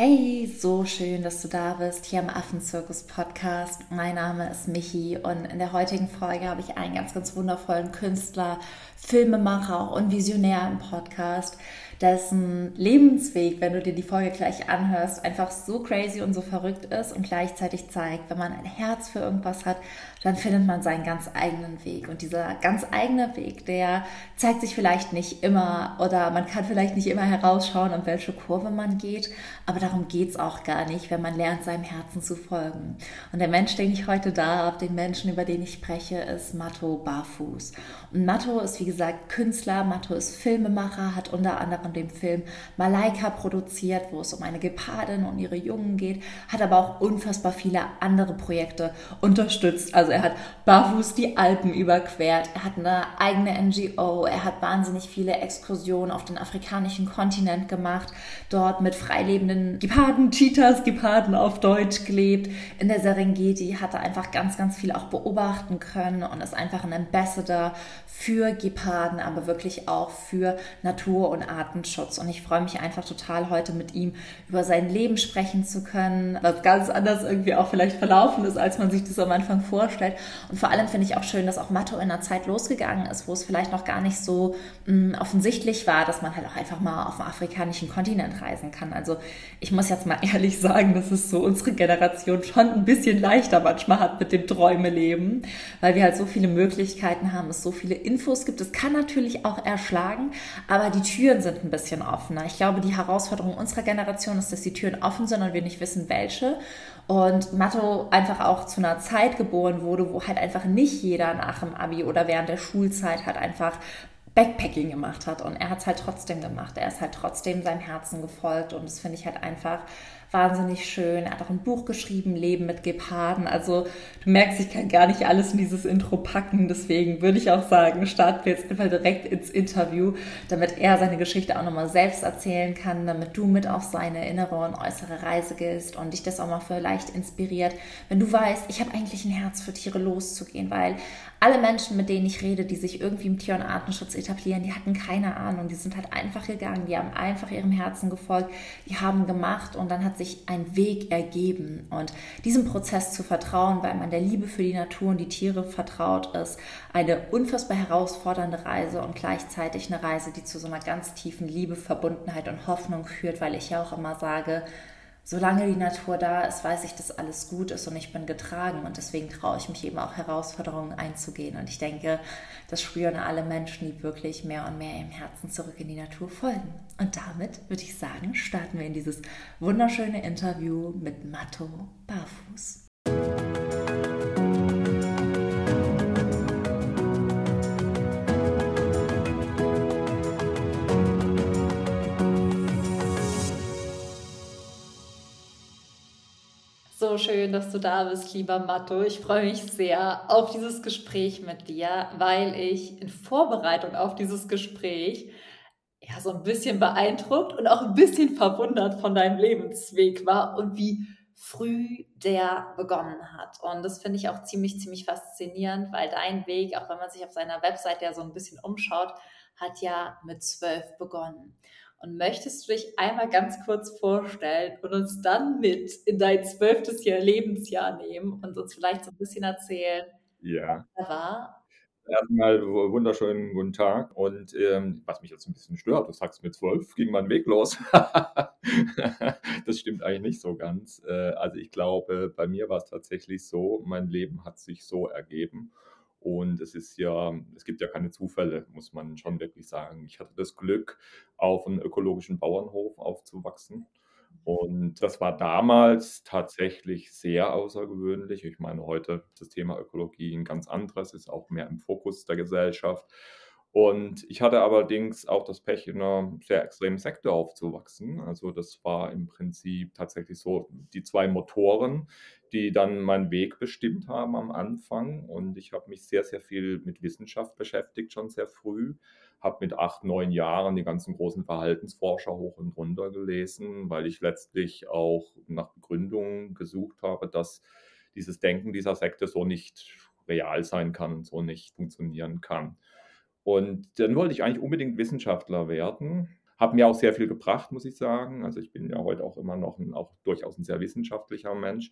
Hey, so schön, dass du da bist hier am Affenzirkus Podcast. Mein Name ist Michi und in der heutigen Folge habe ich einen ganz, ganz wundervollen Künstler, Filmemacher und Visionär im Podcast, dessen Lebensweg, wenn du dir die Folge gleich anhörst, einfach so crazy und so verrückt ist und gleichzeitig zeigt, wenn man ein Herz für irgendwas hat, dann findet man seinen ganz eigenen Weg. Und dieser ganz eigene Weg, der zeigt sich vielleicht nicht immer oder man kann vielleicht nicht immer herausschauen, um welche Kurve man geht, aber darum geht es auch gar nicht, wenn man lernt, seinem Herzen zu folgen. Und der Mensch, den ich heute da habe, den Menschen, über den ich spreche, ist Matto Barfuß. Und Matto ist, wie gesagt, Künstler, Matto ist Filmemacher, hat unter anderem den Film Malaika produziert, wo es um eine Gepardin und ihre Jungen geht, hat aber auch unfassbar viele andere Projekte unterstützt. Also er hat barfuß die Alpen überquert, er hat eine eigene NGO, er hat wahnsinnig viele Exkursionen auf den afrikanischen Kontinent gemacht, dort mit freilebenden Geparden, Cheetahs, Geparden auf Deutsch gelebt. In der Serengeti hat er einfach ganz, ganz viel auch beobachten können und ist einfach ein Ambassador für Geparden, aber wirklich auch für Natur- und Artenschutz. Und ich freue mich einfach total, heute mit ihm über sein Leben sprechen zu können, was ganz anders irgendwie auch vielleicht verlaufen ist, als man sich das am Anfang vorstellt. Und vor allem finde ich auch schön, dass auch Matto in einer Zeit losgegangen ist, wo es vielleicht noch gar nicht so mh, mm, offensichtlich war, dass man halt auch einfach mal auf dem afrikanischen Kontinent reisen kann. Also ich muss jetzt mal ehrlich sagen, dass es so unsere Generation schon ein bisschen leichter manchmal hat mit dem Träumeleben, weil wir halt so viele Möglichkeiten haben, es so viele Infos gibt. Es kann natürlich auch erschlagen, aber die Türen sind ein bisschen offener. Ich glaube, die Herausforderung unserer Generation ist, dass die Türen offen sind und wir nicht wissen, welche. Und Matto einfach auch zu einer Zeit geboren wurde, wo halt einfach nicht jeder nach dem Abi oder während der Schulzeit halt einfach Backpacking gemacht hat. Und er hat es halt trotzdem gemacht. Er ist halt trotzdem seinem Herzen gefolgt. Und das finde ich halt einfach wahnsinnig schön. Er hat auch ein Buch geschrieben, Leben mit Geparden. Also du merkst, ich kann gar nicht alles in dieses Intro packen. Deswegen würde ich auch sagen, starten wir jetzt einfach direkt ins Interview, damit er seine Geschichte auch nochmal selbst erzählen kann, damit du mit auf seine innere und äußere Reise gehst und dich das auch mal vielleicht inspiriert, wenn du weißt, ich habe eigentlich ein Herz für Tiere loszugehen, weil alle Menschen, mit denen ich rede, die sich irgendwie im Tier- und Artenschutz etablieren, die hatten keine Ahnung. Die sind halt einfach gegangen, die haben einfach ihrem Herzen gefolgt, die haben gemacht und dann hat sich ein Weg ergeben. Und diesem Prozess zu vertrauen, weil man der Liebe für die Natur und die Tiere vertraut ist, eine unfassbar herausfordernde Reise und gleichzeitig eine Reise, die zu so einer ganz tiefen Liebe, Verbundenheit und Hoffnung führt, weil ich ja auch immer sage, solange die Natur da ist, weiß ich, dass alles gut ist und ich bin getragen. Und deswegen traue ich mich eben auch Herausforderungen einzugehen. Und ich denke, das spüren alle Menschen, die wirklich mehr und mehr im Herzen zurück in die Natur folgen. Und damit würde ich sagen, starten wir in dieses wunderschöne Interview mit Matto Barfuß. So schön, dass du da bist, lieber Matto. Ich freue mich sehr auf dieses Gespräch mit dir, weil ich in Vorbereitung auf dieses Gespräch ja so ein bisschen beeindruckt und auch ein bisschen verwundert von deinem Lebensweg war und wie früh der begonnen hat. Und das finde ich auch ziemlich, ziemlich faszinierend, weil dein Weg, auch wenn man sich auf seiner Website ja so ein bisschen umschaut, hat ja mit zwölf begonnen. Und möchtest du dich einmal ganz kurz vorstellen und uns dann mit in dein zwölftes Jahr Lebensjahr nehmen und uns vielleicht so ein bisschen erzählen, ja. was da war? Erstmal wunderschönen guten Tag. Und ähm, was mich jetzt ein bisschen stört, du sagst mit zwölf ging mein Weg los. das stimmt eigentlich nicht so ganz. Äh, also ich glaube, bei mir war es tatsächlich so, mein Leben hat sich so ergeben. Und es ist ja, es gibt ja keine Zufälle, muss man schon wirklich sagen. Ich hatte das Glück, auf einem ökologischen Bauernhof aufzuwachsen. Und das war damals tatsächlich sehr außergewöhnlich. Ich meine, heute ist das Thema Ökologie ein ganz anderes, ist auch mehr im Fokus der Gesellschaft. Und ich hatte allerdings auch das Pech, in einer sehr extremen Sekte aufzuwachsen. Also das war im Prinzip tatsächlich so die zwei Motoren, die dann meinen Weg bestimmt haben am Anfang. Und ich habe mich sehr, sehr viel mit Wissenschaft beschäftigt, schon sehr früh. Habe mit acht, neun Jahren die ganzen großen Verhaltensforscher hoch und runter gelesen, weil ich letztlich auch nach Begründungen gesucht habe, dass dieses Denken dieser Sekte so nicht real sein kann, so nicht funktionieren kann. Und dann wollte ich eigentlich unbedingt Wissenschaftler werden, Hat mir auch sehr viel gebracht, muss ich sagen. Also ich bin ja heute auch immer noch ein, auch durchaus ein sehr wissenschaftlicher Mensch.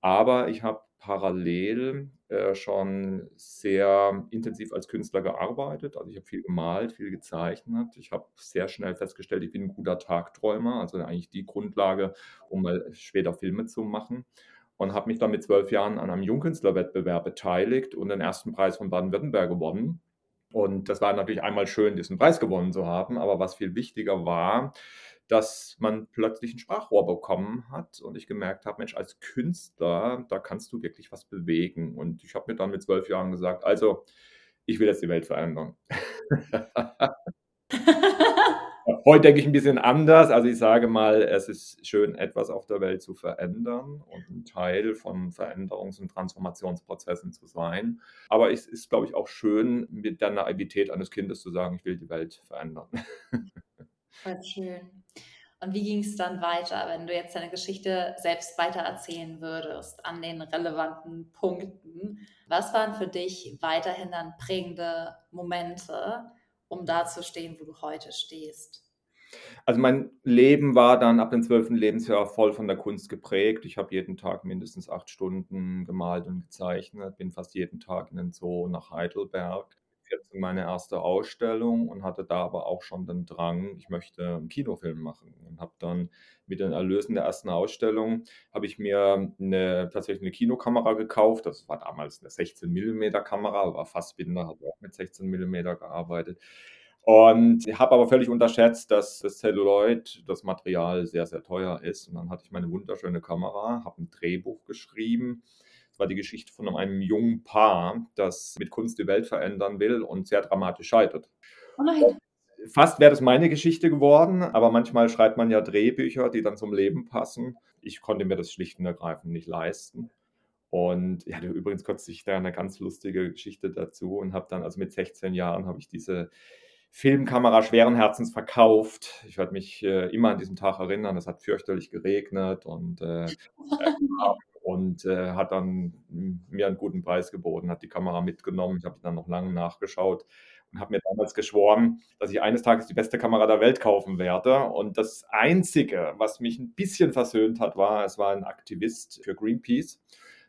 Aber ich habe parallel äh, schon sehr intensiv als Künstler gearbeitet. Also ich habe viel gemalt, viel gezeichnet. Ich habe sehr schnell festgestellt, ich bin ein guter Tagträumer, also eigentlich die Grundlage, um mal später Filme zu machen. Und habe mich dann mit zwölf Jahren an einem Jungkünstlerwettbewerb beteiligt und den ersten Preis von Baden-Württemberg gewonnen. Und das war natürlich einmal schön, diesen Preis gewonnen zu haben. Aber was viel wichtiger war, dass man plötzlich ein Sprachrohr bekommen hat und ich gemerkt habe, Mensch, als Künstler, da kannst du wirklich was bewegen. Und ich habe mir dann mit zwölf Jahren gesagt, also ich will jetzt die Welt verändern. Heute denke ich ein bisschen anders. Also ich sage mal, es ist schön, etwas auf der Welt zu verändern und ein Teil von Veränderungs- und Transformationsprozessen zu sein. Aber es ist, glaube ich, auch schön, mit der Naivität eines Kindes zu sagen, ich will die Welt verändern. Voll schön. Und wie ging es dann weiter, wenn du jetzt deine Geschichte selbst weitererzählen würdest an den relevanten Punkten? Was waren für dich weiterhin dann prägende Momente, um da zu stehen, wo du heute stehst? Also mein Leben war dann ab dem zwölften Lebensjahr voll von der Kunst geprägt. Ich habe jeden Tag mindestens acht Stunden gemalt und gezeichnet, bin fast jeden Tag in den Zoo nach Heidelberg 14 meine erste Ausstellung und hatte da aber auch schon den Drang, ich möchte einen Kinofilm machen und habe dann mit den Erlösen der ersten Ausstellung habe ich mir eine, tatsächlich eine Kinokamera gekauft. Das war damals eine 16 mm Kamera, war Fassbinder, habe auch mit 16 mm gearbeitet. Und habe aber völlig unterschätzt, dass das Celluloid, das Material sehr, sehr teuer ist. Und dann hatte ich meine wunderschöne Kamera, habe ein Drehbuch geschrieben war die Geschichte von einem jungen Paar, das mit Kunst die Welt verändern will und sehr dramatisch scheitert. Oh nein. Fast wäre das meine Geschichte geworden, aber manchmal schreibt man ja Drehbücher, die dann zum Leben passen. Ich konnte mir das schlicht und ergreifend nicht leisten. Und ja, übrigens kürzlich da eine ganz lustige Geschichte dazu und habe dann, also mit 16 Jahren, habe ich diese Filmkamera schweren Herzens verkauft. Ich werde mich äh, immer an diesen Tag erinnern. Es hat fürchterlich geregnet und äh, und äh, hat dann mir einen guten Preis geboten, hat die Kamera mitgenommen. Ich habe dann noch lange nachgeschaut und habe mir damals geschworen, dass ich eines Tages die beste Kamera der Welt kaufen werde. Und das Einzige, was mich ein bisschen versöhnt hat, war, es war ein Aktivist für Greenpeace.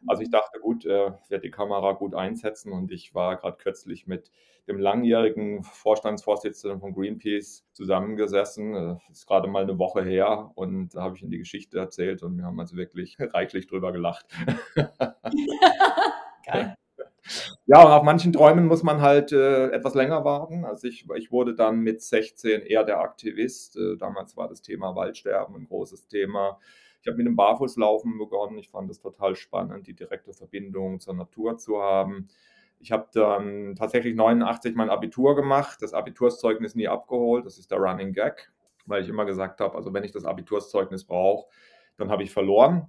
Also ich dachte, gut, äh, werde die Kamera gut einsetzen und ich war gerade kürzlich mit dem langjährigen Vorstandsvorsitzenden von Greenpeace zusammengesessen. Das äh, ist gerade mal eine Woche her und da habe ich ihm die Geschichte erzählt und wir haben also wirklich reichlich drüber gelacht. Geil. Ja, und auf manchen Träumen muss man halt äh, etwas länger warten. Also ich, ich wurde dann mit 16 eher der Aktivist. Äh, damals war das Thema Waldsterben ein großes Thema. Ich habe mit dem Barfußlaufen begonnen. Ich fand es total spannend, die direkte Verbindung zur Natur zu haben. Ich habe dann tatsächlich 89 mein Abitur gemacht, das Abiturszeugnis nie abgeholt. Das ist der Running Gag, weil ich immer gesagt habe, also wenn ich das Abiturszeugnis brauche, dann habe ich verloren.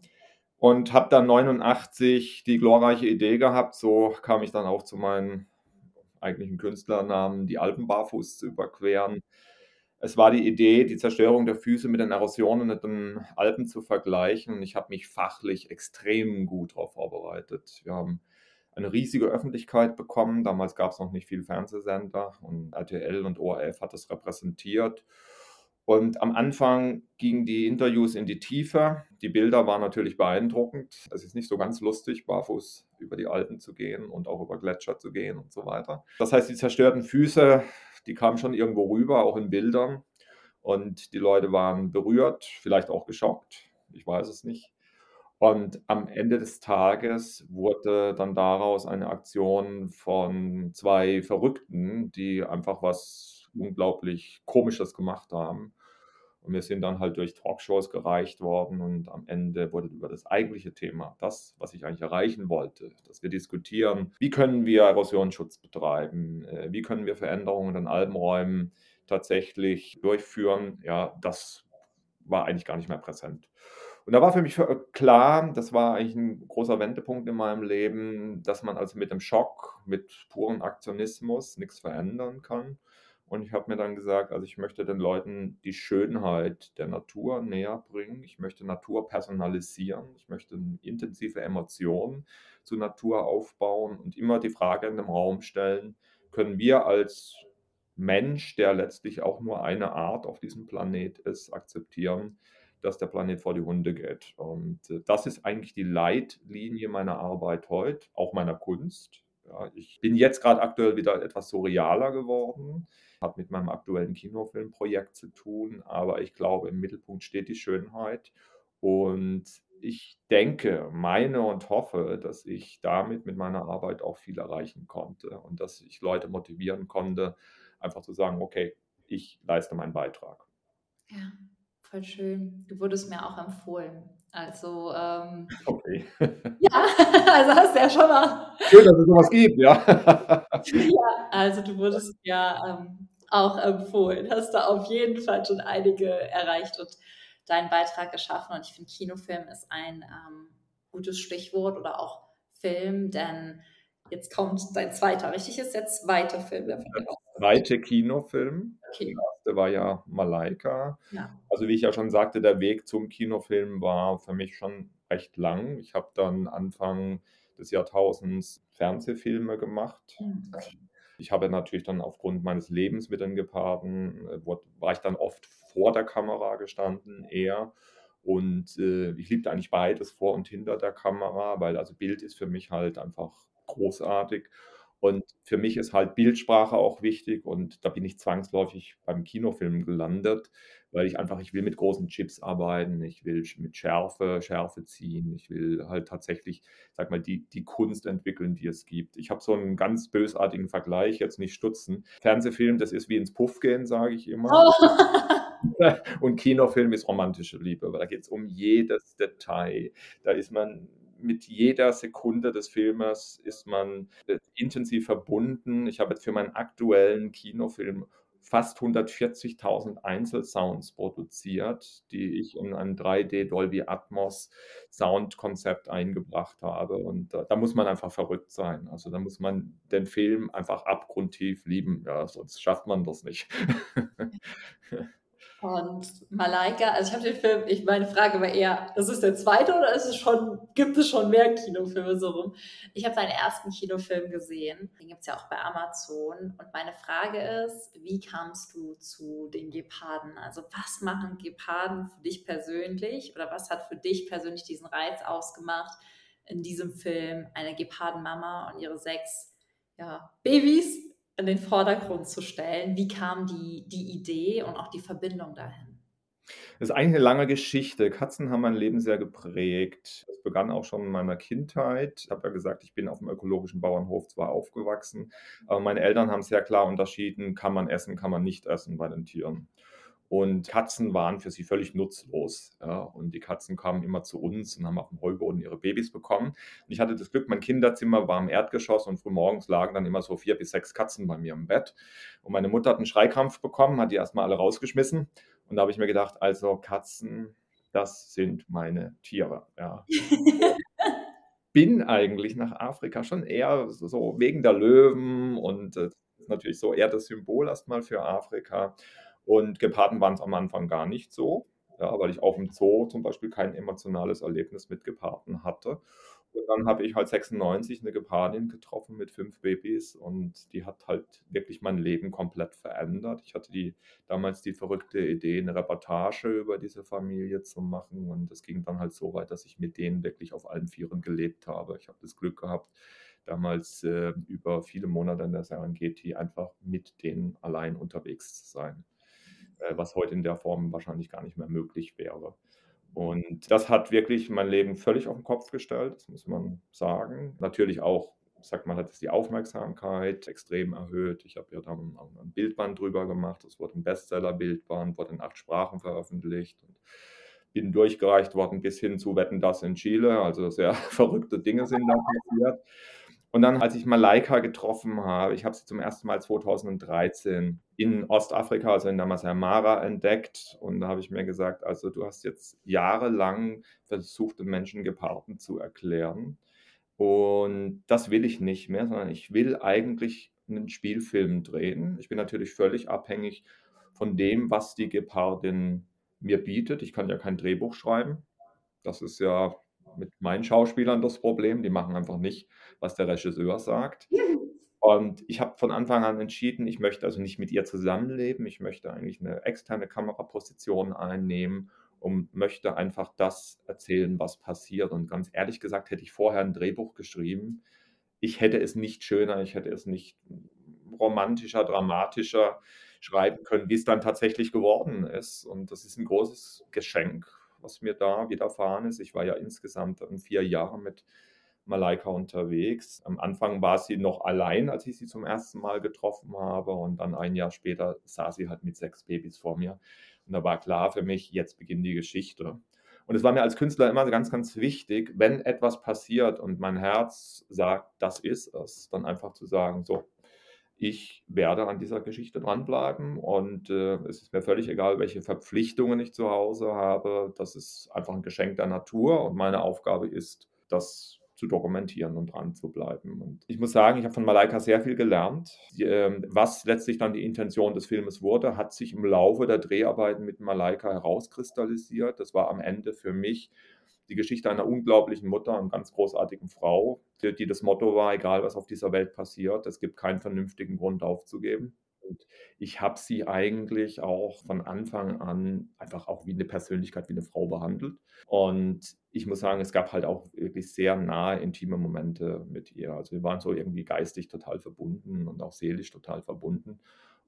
Und habe dann 89 die glorreiche Idee gehabt, so kam ich dann auch zu meinem eigentlichen Künstlernamen, die Alpen barfuß zu überqueren. Es war die Idee, die Zerstörung der Füße mit den Erosionen in den Alpen zu vergleichen. Ich habe mich fachlich extrem gut darauf vorbereitet. Wir haben eine riesige Öffentlichkeit bekommen. Damals gab es noch nicht viel Fernsehsender und RTL und ORF hat das repräsentiert. Und am Anfang gingen die Interviews in die Tiefe. Die Bilder waren natürlich beeindruckend. Es ist nicht so ganz lustig, barfuß über die Alpen zu gehen und auch über Gletscher zu gehen und so weiter. Das heißt, die zerstörten Füße, die kamen schon irgendwo rüber, auch in Bildern. Und die Leute waren berührt, vielleicht auch geschockt. Ich weiß es nicht. Und am Ende des Tages wurde dann daraus eine Aktion von zwei Verrückten, die einfach was unglaublich Komisches gemacht haben. Und wir sind dann halt durch Talkshows gereicht worden und am Ende wurde über das eigentliche Thema, das, was ich eigentlich erreichen wollte, dass wir diskutieren, wie können wir Erosionsschutz betreiben, äh, wie können wir Veränderungen in Alpenräumen tatsächlich durchführen, ja, das war eigentlich gar nicht mehr präsent. Und da war für mich klar, das war eigentlich ein großer Wendepunkt in meinem Leben, dass man also mit dem Schock, mit purem Aktionismus nichts verändern kann. Und ich habe mir dann gesagt, also ich möchte den Leuten die Schönheit der Natur näher bringen. Ich möchte Natur personalisieren. Ich möchte intensive Emotionen zur Natur aufbauen und immer die Frage in den Raum stellen, können wir als Mensch, der letztlich auch nur eine Art auf diesem Planet ist, akzeptieren, dass der Planet vor die Hunde geht. Und äh, das ist eigentlich die Leitlinie meiner Arbeit heute, auch meiner Kunst. Ja, ich bin jetzt gerade aktuell wieder etwas surrealer geworden, hat mit meinem aktuellen Kinofilmprojekt zu tun, aber ich glaube, im Mittelpunkt steht die Schönheit. Und ich denke, meine und hoffe, dass ich damit mit meiner Arbeit auch viel erreichen konnte und dass ich Leute motivieren konnte, einfach zu sagen, okay, ich leiste meinen Beitrag. Ja, voll schön. Du wurdest mir auch empfohlen. Also, ähm, okay. ja, also hast du ja schon mal. Schön, dass es sowas gibt, ja. ja, also du wurdest ja ähm, auch empfohlen. Hast da auf jeden Fall schon einige erreicht und deinen Beitrag geschaffen. Und ich finde, Kinofilm ist ein ähm, gutes Stichwort oder auch Film, denn jetzt kommt dein zweiter, richtig? Ist der zweite Film, der von dir zweite Kinofilm. Okay. Der erste war ja Malaika. Ja. Also wie ich ja schon sagte, der Weg zum Kinofilm war für mich schon recht lang. Ich habe dann Anfang des Jahrtausends Fernsehfilme gemacht. Hm, okay. Ich habe natürlich dann aufgrund meines Lebens mit den Geparden, äh, war ich dann oft vor der Kamera gestanden, eher. Und äh, ich liebte eigentlich beides vor und hinter der Kamera, weil also Bild ist für mich halt einfach großartig. Und für mich ist halt Bildsprache auch wichtig und da bin ich zwangsläufig beim Kinofilm gelandet, weil ich einfach, ich will mit großen Chips arbeiten, ich will mit Schärfe, Schärfe ziehen, ich will halt tatsächlich, sag mal, die, die Kunst entwickeln, die es gibt. Ich habe so einen ganz bösartigen Vergleich, jetzt nicht stutzen. Fernsehfilm, das ist wie ins Puff gehen, sage ich immer. Oh. Und Kinofilm ist romantische Liebe, weil da geht es um jedes Detail. Da ist man mit jeder Sekunde des Filmes ist man äh, intensiv verbunden. Ich habe jetzt für meinen aktuellen Kinofilm fast 140.000 Einzelsounds produziert, die ich in ein 3D Dolby Atmos Soundkonzept eingebracht habe. Und da, da, muss man einfach verrückt sein. Also da muss man den Film einfach abgrundtief lieben. Ja, sonst schafft man das nicht. Und Malaika, also ich habe den Film, ich meine Frage war eher, ist es der zweite oder ist es schon, gibt es schon mehr Kinofilme so rum? Ich habe seinen ersten Kinofilm gesehen, den gibt es ja auch bei Amazon. Und meine Frage ist, wie kamst du zu den Geparden? Also was machen Geparden für dich persönlich oder was hat für dich persönlich diesen Reiz ausgemacht, in diesem Film eine Gepardenmama und ihre sechs ja, Babys in den Vordergrund zu stellen. Wie kam die, die Idee und auch die Verbindung dahin? Das ist eigentlich eine lange Geschichte. Katzen haben mein Leben sehr geprägt. Es begann auch schon in meiner Kindheit. Ich habe ja gesagt, ich bin auf dem ökologischen Bauernhof zwar aufgewachsen, aber meine Eltern haben sehr klar unterschieden, kann man essen, kann man nicht essen bei den Tieren. Und Katzen waren für sie völlig nutzlos. Ja. Und die Katzen kamen immer zu uns und haben auf dem Heuboden ihre Babys bekommen. Und ich hatte das Glück, mein Kinderzimmer war im Erdgeschoss und frühmorgens lagen dann immer so vier bis sechs Katzen bei mir im Bett. Und meine Mutter hat einen Schreikrampf bekommen, hat die erstmal alle rausgeschmissen. Und da habe ich mir gedacht, also Katzen, das sind meine Tiere. Ja. Bin eigentlich nach Afrika schon eher so wegen der Löwen und äh, natürlich so eher das Symbol erstmal für Afrika. Und Geparden waren es am Anfang gar nicht so, ja, weil ich auch im Zoo zum Beispiel kein emotionales Erlebnis mit Geparden hatte. Und dann habe ich halt 96 eine Gepardin getroffen mit fünf Babys und die hat halt wirklich mein Leben komplett verändert. Ich hatte die, damals die verrückte Idee, eine Reportage über diese Familie zu machen und es ging dann halt so weit, dass ich mit denen wirklich auf allen Vieren gelebt habe. Ich habe das Glück gehabt, damals äh, über viele Monate in der Serengeti einfach mit denen allein unterwegs zu sein. Äh, was heute in der Form wahrscheinlich gar nicht mehr möglich wäre. Und das hat wirklich mein Leben völlig auf den Kopf gestellt, das muss man sagen. Natürlich auch, sagt man, hat es die Aufmerksamkeit extrem erhöht. Ich habe ja dann ein Bildband drüber gemacht, es wurde ein Bestseller-Bildband, wurde in acht Sprachen veröffentlicht und bin durchgereicht worden bis hin zu Wetten das in Chile. Also sehr verrückte Dinge sind da passiert. Und dann, als ich Malaika getroffen habe, ich habe sie zum ersten Mal 2013 in Ostafrika, also in Mara, entdeckt. Und da habe ich mir gesagt, also du hast jetzt jahrelang versucht, den Menschen Geparden zu erklären. Und das will ich nicht mehr, sondern ich will eigentlich einen Spielfilm drehen. Ich bin natürlich völlig abhängig von dem, was die Gepardin mir bietet. Ich kann ja kein Drehbuch schreiben. Das ist ja mit meinen Schauspielern das Problem. Die machen einfach nicht, was der Regisseur sagt. Und ich habe von Anfang an entschieden, ich möchte also nicht mit ihr zusammenleben. Ich möchte eigentlich 'ne externe Kameraposition einnehmen und möchte einfach das erzählen, was passiert. Und ganz ehrlich gesagt hätte ich vorher 'n Drehbuch geschrieben. Ich hätte es nicht schöner, ich hätte es nicht romantischer, dramatischer schreiben können, wie's dann tatsächlich geworden ist. Und das ist 'n großes Geschenk, was mir da widerfahren ist. Ich war ja insgesamt 4 Jahre mit Malaika unterwegs. Am Anfang war sie noch allein, als ich sie zum 1. Mal getroffen habe und dann 1 Jahr später saß sie halt mit 6 Babys vor mir. Und da war klar für mich, jetzt beginnt die Geschichte. Und es war mir als Künstler immer ganz, ganz wichtig, wenn etwas passiert und mein Herz sagt: „Das ist es“, dann einfach zu sagen: „So, ich werde an dieser Geschichte dranbleiben und, äh, es ist mir völlig egal, welche Verpflichtungen ich zu Hause habe. Das ist einfach 'n Geschenk der Natur und meine Aufgabe ist, das zu dokumentieren und dranzubleiben.“ Und ich muss sagen, ich habe von Malaika sehr viel gelernt. Ähm was letztlich dann die Intention des Filmes wurde, hat sich im Laufe der Dreharbeiten mit Malaika herauskristallisiert. Das war am Ende für mich die Geschichte einer unglaublichen Mutter und ganz großartigen Frau, für die das Motto war: „Egal, was auf dieser Welt passiert, es gibt keinen vernünftigen Grund aufzugeben.“ Und ich habe sie eigentlich auch von Anfang an einfach auch wie 'ne Persönlichkeit, wie 'ne Frau behandelt. Und ich muss sagen, es gab halt auch wirklich sehr nahe, intime Momente mit ihr. Also, wir waren so irgendwie geistig total verbunden und auch seelisch total verbunden.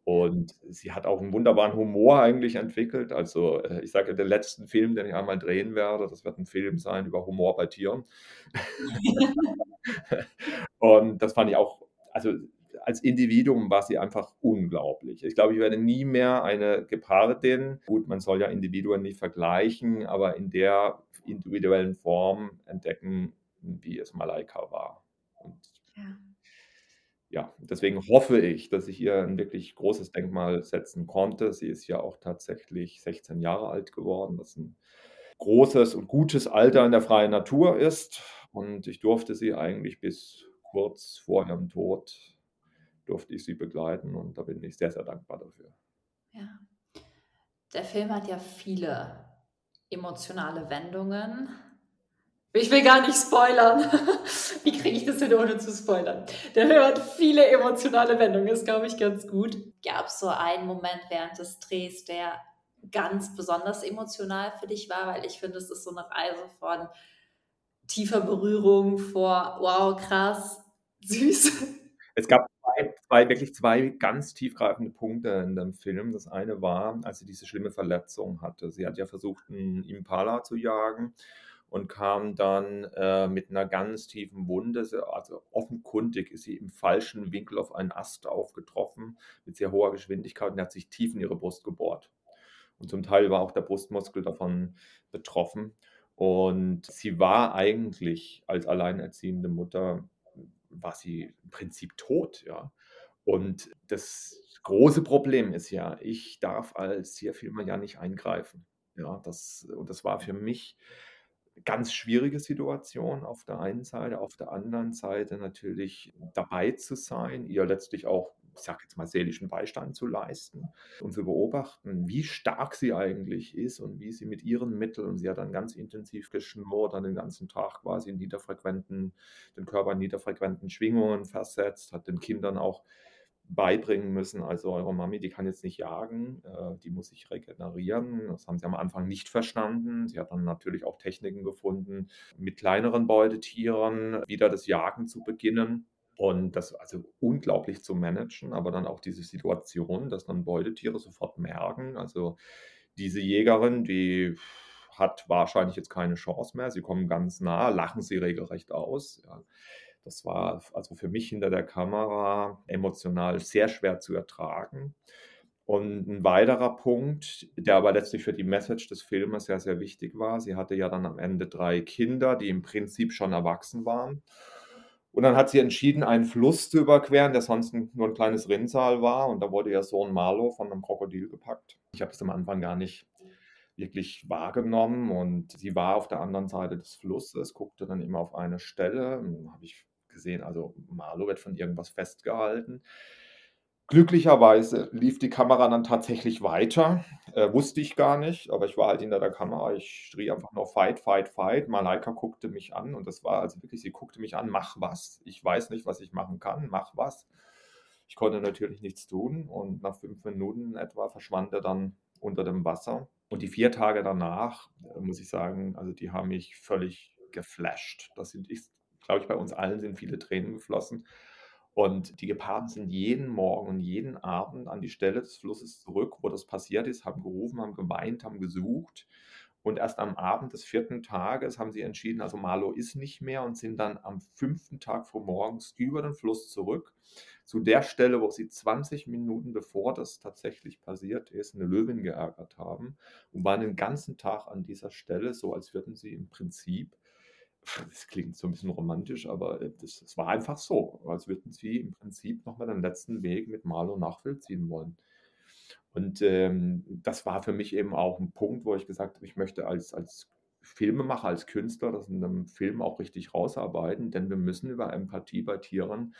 Und sie hat auch 'n wunderbaren Humor eigentlich entwickelt. Also, äh, ich sage den letzten Film, den ich einmal drehen werde, das wird 'n Film sein über Humor bei Tieren. Und das fand ich auch also, als Individuum war sie einfach unglaublich. Ich glaube, ich werde nie mehr eine Gepardin gut, man soll ja Individuen nicht vergleichen, aber in der individuellen Form entdecken, wie es Malaika war. Und Ja. Ja, deswegen hoffe ich, dass ich ihr 'n wirklich großes Denkmal setzen konnte. Sie ist ja auch tatsächlich 16 Jahre alt geworden, was 'n großes und gutes Alter in der freien Natur ist. Und ich durfte sie eigentlich bis kurz vor ihrem Tod durfte ich sie begleiten und da bin ich sehr, sehr dankbar dafür. Ja. Der Film hat ja viele emotionale Wendungen. Ich will gar nicht spoilern. Wie kriege ich das hin, ohne zu spoilern? Der Film hat viele emotionale Wendungen, ist, glaube ich, ganz gut. Gab's so einen Moment während des Drehs, der ganz besonders emotional für dich war? Weil ich finde, es ist so 'ne Reise von tiefer Berührung vor: „Wow, krass, süß.“ Es gab 2 2 wirklich 2 ganz tiefgreifende Punkte in dem Film. Das eine war, als sie diese schlimme Verletzung hatte. Sie hat ja versucht, 'n Impala zu jagen und kam dann, äh, mit 'ner ganz tiefen Wunde also, offenkundig ist sie im falschen Winkel auf einen Ast aufgetroffen mit sehr hoher Geschwindigkeit und hat sich tief in ihre Brust gebohrt. Und zum Teil war auch der Brustmuskel davon betroffen. Und sie war eigentlich als alleinerziehende Mutter war sie im Prinzip tot, ja. Und das große Problem ist ja, ich darf als Tierfilmer ja nicht eingreifen. Ja, das und das war für mich ganz schwierige Situation auf der einen Seite, auf der anderen Seite natürlich dabei zu sein, ihr letztlich auch, ich sage jetzt mal, seelischen Beistand zu leisten und zu beobachten, wie stark sie eigentlich ist und wie sie mit ihren Mitteln sie hat dann ganz intensiv geschnurrt, dann den ganzen Tag quasi in niederfrequenten den Körper in niederfrequenten Schwingungen versetzt, hat den Kindern auch beibringen müssen: „Also, eure Mami, die kann jetzt nicht jagen, äh, die muss sich regenerieren.“ Das haben sie am Anfang nicht verstanden. Sie hat dann natürlich auch Techniken gefunden, mit kleineren Beutetieren wieder das Jagen zu beginnen und das also, unglaublich zu managen, aber dann auch diese Situation, dass dann Beutetiere sofort merken also, diese Jägerin, die hat wahrscheinlich jetzt keine Chance mehr. Sie kommen ganz nah, lachen sie regelrecht aus, ja. Das war also, für mich hinter der Kamera emotional sehr schwer zu ertragen. Und 'n weiterer Punkt, der aber letztlich für die Message des Filmes sehr, sehr wichtig war, sie hatte ja dann am Ende 3 Kinder, die im Prinzip schon erwachsen waren. Und dann hat sie entschieden, einen Fluss zu überqueren, der sonst nur 'n kleines Rinnsal war und da wurde ihr Sohn Marlo von 'nem Krokodil gepackt. Ich habe das am Anfang gar nicht wirklich wahrgenommen und sie war auf der anderen Seite des Flusses, guckte dann immer auf eine Stelle habe ich gesehen, also, Marlo wird von irgendwas festgehalten. Glücklicherweise lief die Kamera dann tatsächlich weiter. Äh, wusste ich gar nicht, aber ich war halt hinter der Kamera. Ich schrie einfach nur Fight, Fight, Fight. Malaika guckte mich an und das war also wirklich, sie guckte mich an, mach was. Ich weiß nicht, was ich machen kann, mach was. Ich konnte natürlich nichts tun und nach fünf Minuten etwa verschwand er dann unter dem Wasser. Und die vier Tage danach, äh, muss ich sagen, also die haben mich völlig geflasht. Das sind, glaube ich, bei uns allen sind viele Tränen geflossen. Und die Geparden sind jeden Morgen und jeden Abend an die Stelle des Flusses zurück, wo das passiert ist, haben gerufen, haben geweint, haben gesucht. Und erst am Abend des vierten Tages haben sie entschieden, also Marlo ist nicht mehr und sind dann am fünften Tag vor morgens über den Fluss zurück zu der Stelle, wo sie 20 Minuten bevor das tatsächlich passiert ist, eine Löwin geärgert haben und waren den ganzen Tag an dieser Stelle, so als würden sie im Prinzip das klingt so ein bisschen romantisch, aber äh, das, das war einfach so, als würden sie im Prinzip nochmal den letzten Weg mit Marlo nachvollziehen wollen. Und ähm, das war für mich eben auch ein Punkt, wo ich gesagt habe, ich möchte als, als Filmemacher, als Künstler das in einem Film auch richtig rausarbeiten, denn wir müssen über Empathie bei Tieren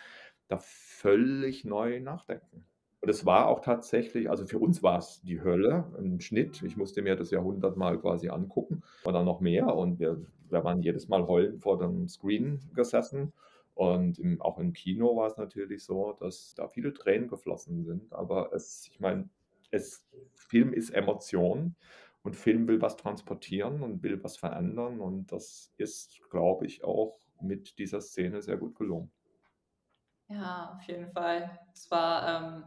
da völlig neu nachdenken. Und es war auch tatsächlich, also für uns war es die Hölle im Schnitt. Ich musste mir das Jahrhundert mal quasi angucken und dann noch mehr. Und wir, wir waren jedes Mal heulend vor dem Screen gesessen. Und im, auch im Kino war es natürlich so, dass da viele Tränen geflossen sind. Aber es, ich meine, es, Film ist Emotion und Film will was transportieren und will was verändern. Und das ist, glaube ich, auch mit dieser Szene sehr gut gelungen. Ja, auf jeden Fall. Es war ähm,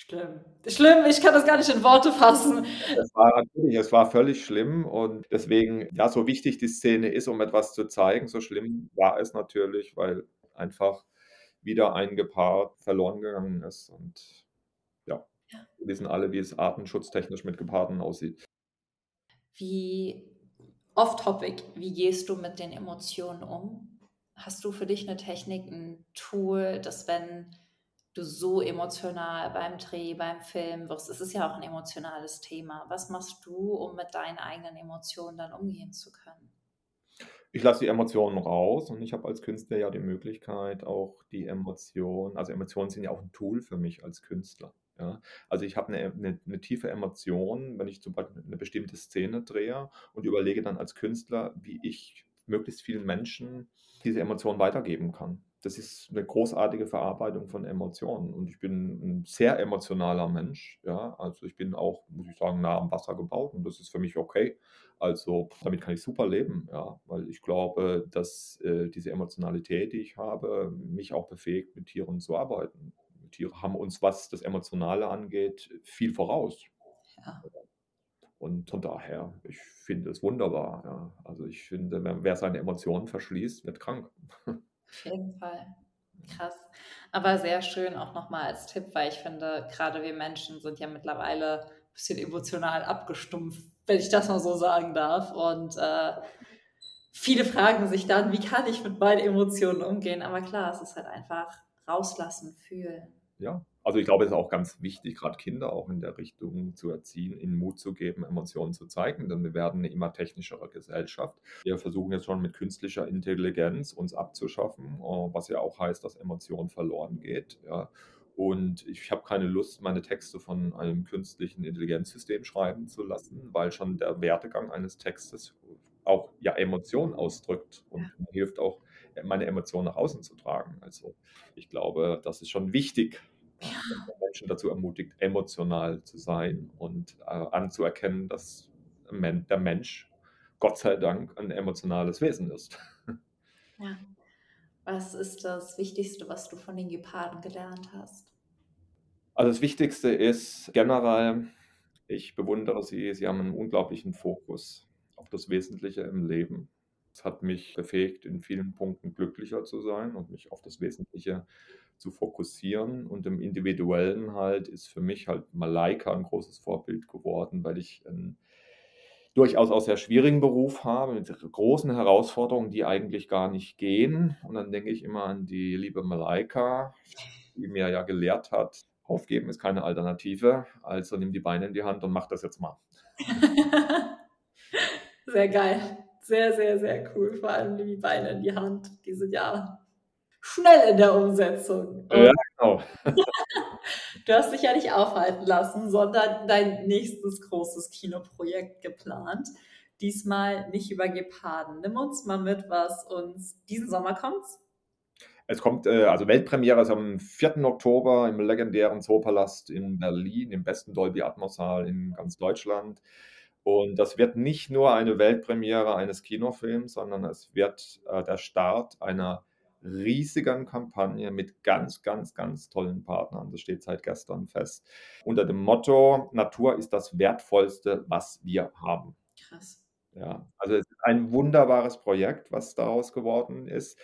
Schlimm. Schlimm, ich kann das gar nicht in Worte fassen. Es war natürlich, es war völlig schlimm und deswegen, ja, so wichtig die Szene ist, um etwas zu zeigen, so schlimm war es natürlich, weil einfach wieder ein Gepard verloren gegangen ist und ja, ja. wir wissen alle, wie es artenschutztechnisch mit Geparden aussieht. Wie off-topic, wie gehst du mit den Emotionen um? Hast du für dich eine Technik, ein Tool, dass wenn du so emotional beim Dreh, beim Film wirst. Es ist ja auch ein emotionales Thema. Was machst du, um mit deinen eigenen Emotionen dann umgehen zu können? Ich lasse die Emotionen raus und ich habe als Künstler ja die Möglichkeit, auch die Emotionen, also Emotionen sind ja auch ein Tool für mich als Künstler. Ja? Also ich habe eine, eine, eine tiefe Emotion, wenn ich zum Beispiel eine bestimmte Szene drehe und überlege dann als Künstler, wie ich möglichst vielen Menschen diese Emotionen weitergeben kann das ist eine großartige Verarbeitung von Emotionen. Und ich bin ein sehr emotionaler Mensch. Ja, also ich bin auch, muss ich sagen, nah am Wasser gebaut und das ist für mich okay. Also damit kann ich super leben, ja, weil ich glaube, dass äh, diese Emotionalität, die ich habe, mich auch befähigt, mit Tieren zu arbeiten. Tiere haben uns, was das Emotionale angeht, viel voraus. Ja. Und von daher, ich finde es wunderbar. Ja. Also ich finde, wer seine Emotionen verschließt, wird krank. Auf jeden Fall. Krass. Aber sehr schön auch nochmal als Tipp, weil ich finde, gerade wir Menschen sind ja mittlerweile ein bisschen emotional abgestumpft, wenn ich das mal so sagen darf. Und äh, viele fragen sich dann, wie kann ich mit meinen Emotionen umgehen? Aber klar, es ist halt einfach rauslassen, fühlen. Ja, also ich glaube, es ist auch ganz wichtig, gerade Kinder auch in der Richtung zu erziehen, ihnen Mut zu geben, Emotionen zu zeigen, denn wir werden eine immer technischere Gesellschaft. Wir versuchen jetzt schon mit künstlicher Intelligenz uns abzuschaffen, äh, was ja auch heißt, dass Emotion verloren geht. Ja. Und ich habe keine Lust, meine Texte von einem künstlichen Intelligenzsystem schreiben zu lassen, weil schon der Wertegang eines Textes auch ja Emotionen ausdrückt und hilft auch, meine Emotionen nach außen zu tragen. Also ich glaube, das ist schon wichtig, ja. Menschen dazu ermutigt, emotional zu sein und äh, anzuerkennen, dass der Mensch Gott sei Dank ein emotionales Wesen ist. Ja. Was ist das Wichtigste, was du von den Geparden gelernt hast? Also das Wichtigste ist generell, ich bewundere sie, sie haben einen unglaublichen Fokus auf das Wesentliche im Leben. Es hat mich befähigt, in vielen Punkten glücklicher zu sein und mich auf das Wesentliche zu fokussieren. Und im Individuellen halt ist für mich halt Malaika ein großes Vorbild geworden, weil ich einen durchaus auch sehr schwierigen Beruf habe, mit großen Herausforderungen, die eigentlich gar nicht gehen. Und dann denke ich immer an die liebe Malaika, die mir ja gelehrt hat, aufgeben ist keine Alternative. Also nimm die Beine in die Hand und mach das jetzt mal. sehr geil. Sehr, sehr, sehr cool. Vor allem die Beine in die Hand. Die sind ja schnell in der Umsetzung. Ja, genau. du hast dich ja nicht aufhalten lassen, sondern dein nächstes großes Kinoprojekt geplant. Diesmal nicht über Geparden. Nimm uns mal mit, was uns diesen Sommer kommt. Es kommt, äh, also Weltpremiere ist am 4. Oktober im legendären Zoopalast in Berlin, im besten Dolby Atmos Saal in ganz Deutschland. Und das wird nicht nur eine Weltpremiere eines Kinofilms, sondern es wird äh, der Start einer riesigen Kampagne mit ganz, ganz, ganz tollen Partnern. Das steht seit gestern fest. Unter dem Motto, Natur ist das Wertvollste, was wir haben. Krass. Ja, also es ist ein wunderbares Projekt, was daraus geworden ist.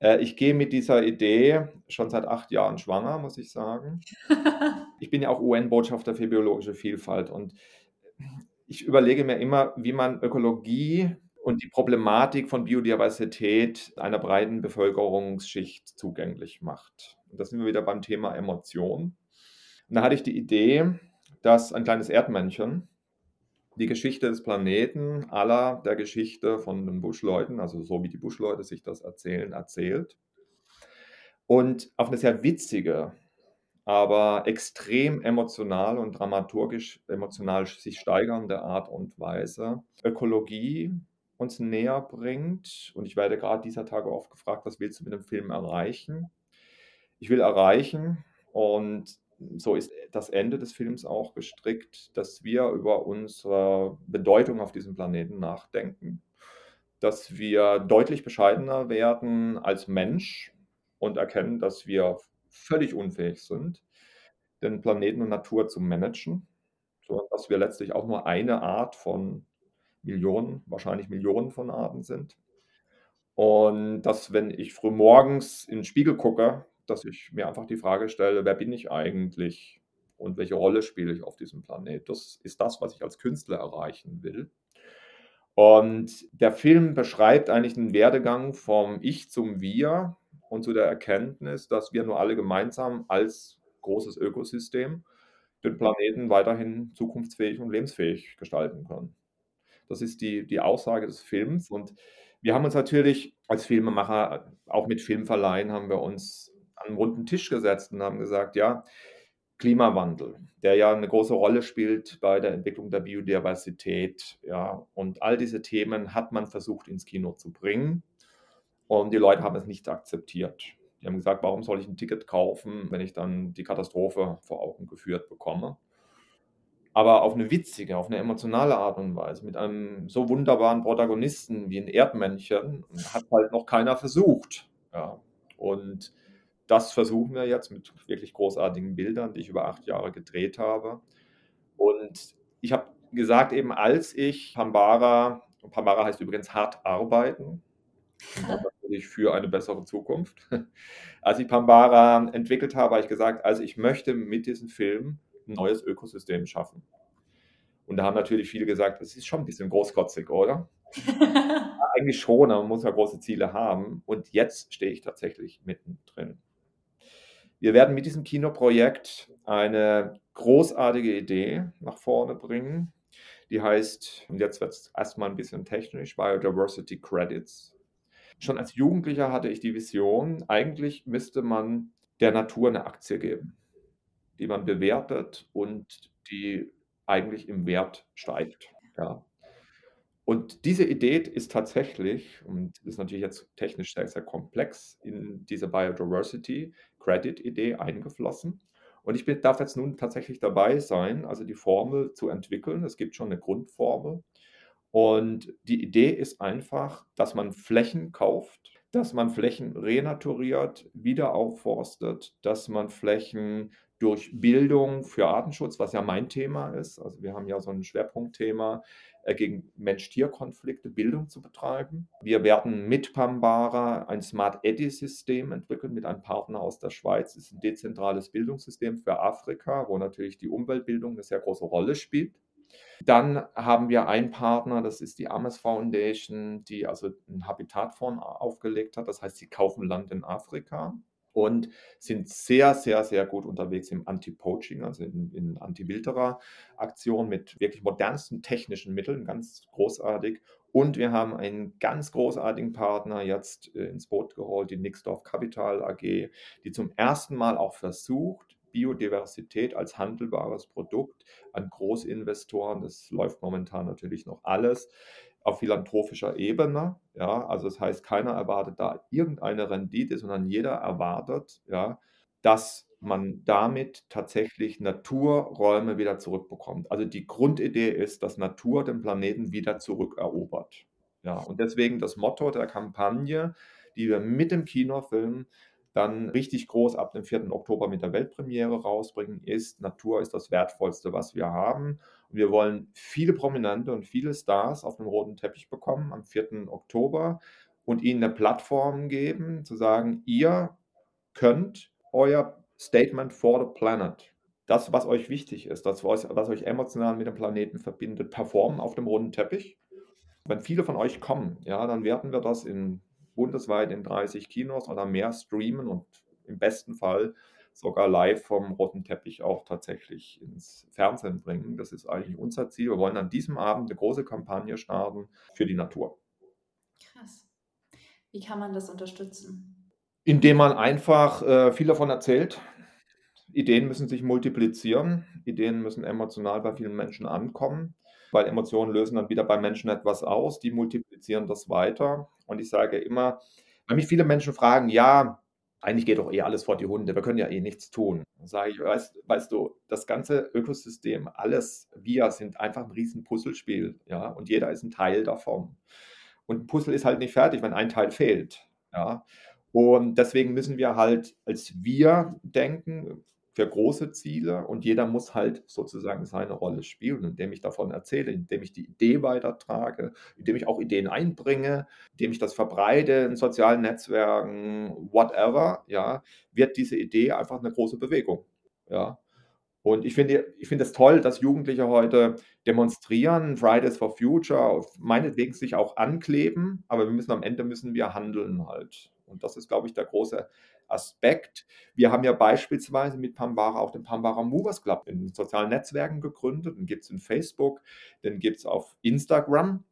Äh, ich gehe mit dieser Idee schon seit acht Jahren schwanger, muss ich sagen. ich bin ja auch UN-Botschafter für biologische Vielfalt und ich überlege mir immer, wie man Ökologie und die Problematik von Biodiversität einer breiten Bevölkerungsschicht zugänglich macht. Und da sind wir wieder beim Thema Emotion. Und da hatte ich die Idee, dass ein kleines Erdmännchen die Geschichte des Planeten aller der Geschichte von den Buschleuten, also so wie die Buschleute sich das erzählen, erzählt. Und auf eine sehr witzige, aber extrem emotional und dramaturgisch emotional sich steigernde Art und Weise Ökologie uns näher bringt. Und ich werde gerade dieser Tage oft gefragt, was willst du mit dem Film erreichen? Ich will erreichen, und so ist das Ende des Films auch gestrickt, dass wir über unsere Bedeutung auf diesem Planeten nachdenken, dass wir deutlich bescheidener werden als Mensch und erkennen, dass wir völlig unfähig sind, den Planeten und Natur zu managen, sondern dass wir letztlich auch nur eine Art von Millionen, wahrscheinlich Millionen von Arten sind. Und dass, wenn ich früh morgens in den Spiegel gucke, dass ich mir einfach die Frage stelle, wer bin ich eigentlich und welche Rolle spiele ich auf diesem Planet? Das ist das, was ich als Künstler erreichen will. Und der Film beschreibt eigentlich den Werdegang vom Ich zum Wir und zu der Erkenntnis, dass wir nur alle gemeinsam als großes Ökosystem den Planeten weiterhin zukunftsfähig und lebensfähig gestalten können. Das ist die, die Aussage des Films. Und wir haben uns natürlich als Filmemacher, auch mit Filmverleihen, haben wir uns an einen runden Tisch gesetzt und haben gesagt, ja, Klimawandel, der ja eine große Rolle spielt bei der Entwicklung der Biodiversität, ja, und all diese Themen hat man versucht ins Kino zu bringen und die Leute haben es nicht akzeptiert. Die haben gesagt, warum soll ich ein Ticket kaufen, wenn ich dann die Katastrophe vor Augen geführt bekomme? Aber auf eine witzige, auf eine emotionale Art und Weise, mit einem so wunderbaren Protagonisten wie ein Erdmännchen, hat halt noch keiner versucht. Ja. Und das versuchen wir jetzt mit wirklich großartigen Bildern, die ich über acht Jahre gedreht habe. Und ich habe gesagt, eben als ich Pambara, Pambara heißt übrigens hart arbeiten, natürlich für eine bessere Zukunft. Als ich Pambara entwickelt habe, habe ich gesagt, also ich möchte mit diesem Film ein neues Ökosystem schaffen. Und da haben natürlich viele gesagt, das ist schon ein bisschen großkotzig, oder? ja, eigentlich schon, aber man muss ja große Ziele haben. Und jetzt stehe ich tatsächlich mittendrin. Wir werden mit diesem Kinoprojekt eine großartige Idee nach vorne bringen. Die heißt, und jetzt wird es erstmal ein bisschen technisch, Biodiversity Credits. Schon als Jugendlicher hatte ich die Vision, eigentlich müsste man der Natur eine Aktie geben die man bewertet und die eigentlich im Wert steigt. Ja. Und diese Idee ist tatsächlich, und ist natürlich jetzt technisch sehr, sehr komplex, in diese Biodiversity Credit Idee eingeflossen. Und ich darf jetzt nun tatsächlich dabei sein, also die Formel zu entwickeln. Es gibt schon eine Grundformel. Und die Idee ist einfach, dass man Flächen kauft, dass man Flächen renaturiert, wieder aufforstet, dass man Flächen durch Bildung für Artenschutz, was ja mein Thema ist. Also wir haben ja so ein Schwerpunktthema äh, gegen Mensch-Tier-Konflikte, Bildung zu betreiben. Wir werden mit Pambara ein Smart Eddy-System entwickeln mit einem Partner aus der Schweiz. Das ist ein dezentrales Bildungssystem für Afrika, wo natürlich die Umweltbildung eine sehr große Rolle spielt. Dann haben wir einen Partner, das ist die Ames Foundation, die also einen Habitatfonds aufgelegt hat. Das heißt, sie kaufen Land in Afrika und sind sehr, sehr, sehr gut unterwegs im Anti-Poaching, also in, in Anti-Wilderer-Aktionen mit wirklich modernsten technischen Mitteln, ganz großartig. Und wir haben einen ganz großartigen Partner jetzt äh, ins Boot geholt, die Nixdorf Capital AG, die zum ersten Mal auch versucht, Biodiversität als handelbares Produkt an Großinvestoren, das läuft momentan natürlich noch alles, auf philanthropischer Ebene. Ja, also das heißt, keiner erwartet da irgendeine Rendite, sondern jeder erwartet, ja, dass man damit tatsächlich Naturräume wieder zurückbekommt. Also die Grundidee ist, dass Natur den Planeten wieder zurückerobert. Ja, und deswegen das Motto der Kampagne, die wir mit dem Kinofilm dann richtig groß ab dem 4. Oktober mit der Weltpremiere rausbringen, ist, Natur ist das Wertvollste, was wir haben. Und wir wollen viele Prominente und viele Stars auf dem roten Teppich bekommen am 4. Oktober und ihnen eine Plattform geben, zu sagen, ihr könnt euer Statement for the Planet, das, was euch wichtig ist, das, was, euch emotional mit dem Planeten verbindet, performen auf dem roten Teppich. Wenn viele von euch kommen, ja, dann werden wir das in bundesweit in 30 Kinos oder mehr streamen und im besten Fall sogar live vom roten Teppich auch tatsächlich ins Fernsehen bringen. Das ist eigentlich unser Ziel. Wir wollen an diesem Abend eine große Kampagne starten für die Natur. Krass. Wie kann man das unterstützen? Indem man einfach äh, viel davon erzählt. Ideen müssen sich multiplizieren. Ideen müssen emotional bei vielen Menschen ankommen weil Emotionen lösen dann wieder bei Menschen etwas aus, die multiplizieren das weiter. Und ich sage immer, weil mich viele Menschen fragen, ja, eigentlich geht doch eh alles vor die Hunde, wir können ja eh nichts tun. Dann sage ich, weißt, weißt du, das ganze Ökosystem, alles, wir sind einfach ein riesen Puzzlespiel, ja, und jeder ist ein Teil davon. Und ein Puzzle ist halt nicht fertig, wenn ein Teil fehlt, ja. Und deswegen müssen wir halt als wir denken, für große Ziele und jeder muss halt sozusagen seine Rolle spielen, indem ich davon erzähle, indem ich die Idee weitertrage, indem ich auch Ideen einbringe, indem ich das verbreite in sozialen Netzwerken, whatever, ja, wird diese Idee einfach eine große Bewegung, ja. Und ich finde, ich finde es toll, dass Jugendliche heute demonstrieren, Fridays for Future, meinetwegen sich auch ankleben, aber wir müssen am Ende müssen wir handeln halt. Und das ist, glaube ich, der große Aspekt. Wir haben ja beispielsweise mit Pambara auch den Pambara Movers Club in sozialen Netzwerken gegründet. Den gibt es in Facebook, den gibt es auf Instagram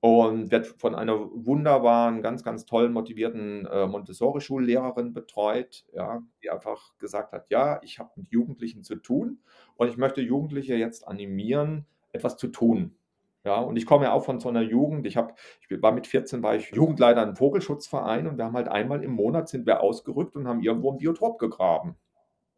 und wird von einer wunderbaren, ganz, ganz tollen, motivierten äh, Montessori-Schullehrerin betreut, ja, die einfach gesagt hat, ja, ich habe mit Jugendlichen zu tun und ich möchte Jugendliche jetzt animieren, etwas zu tun. Ja, und ich komme ja auch von so einer Jugend. Ich habe ich war mit 14 war ich Jugendleiter im Vogelschutzverein und wir haben halt einmal im Monat sind wir ausgerückt und haben irgendwo ein Biotop gegraben.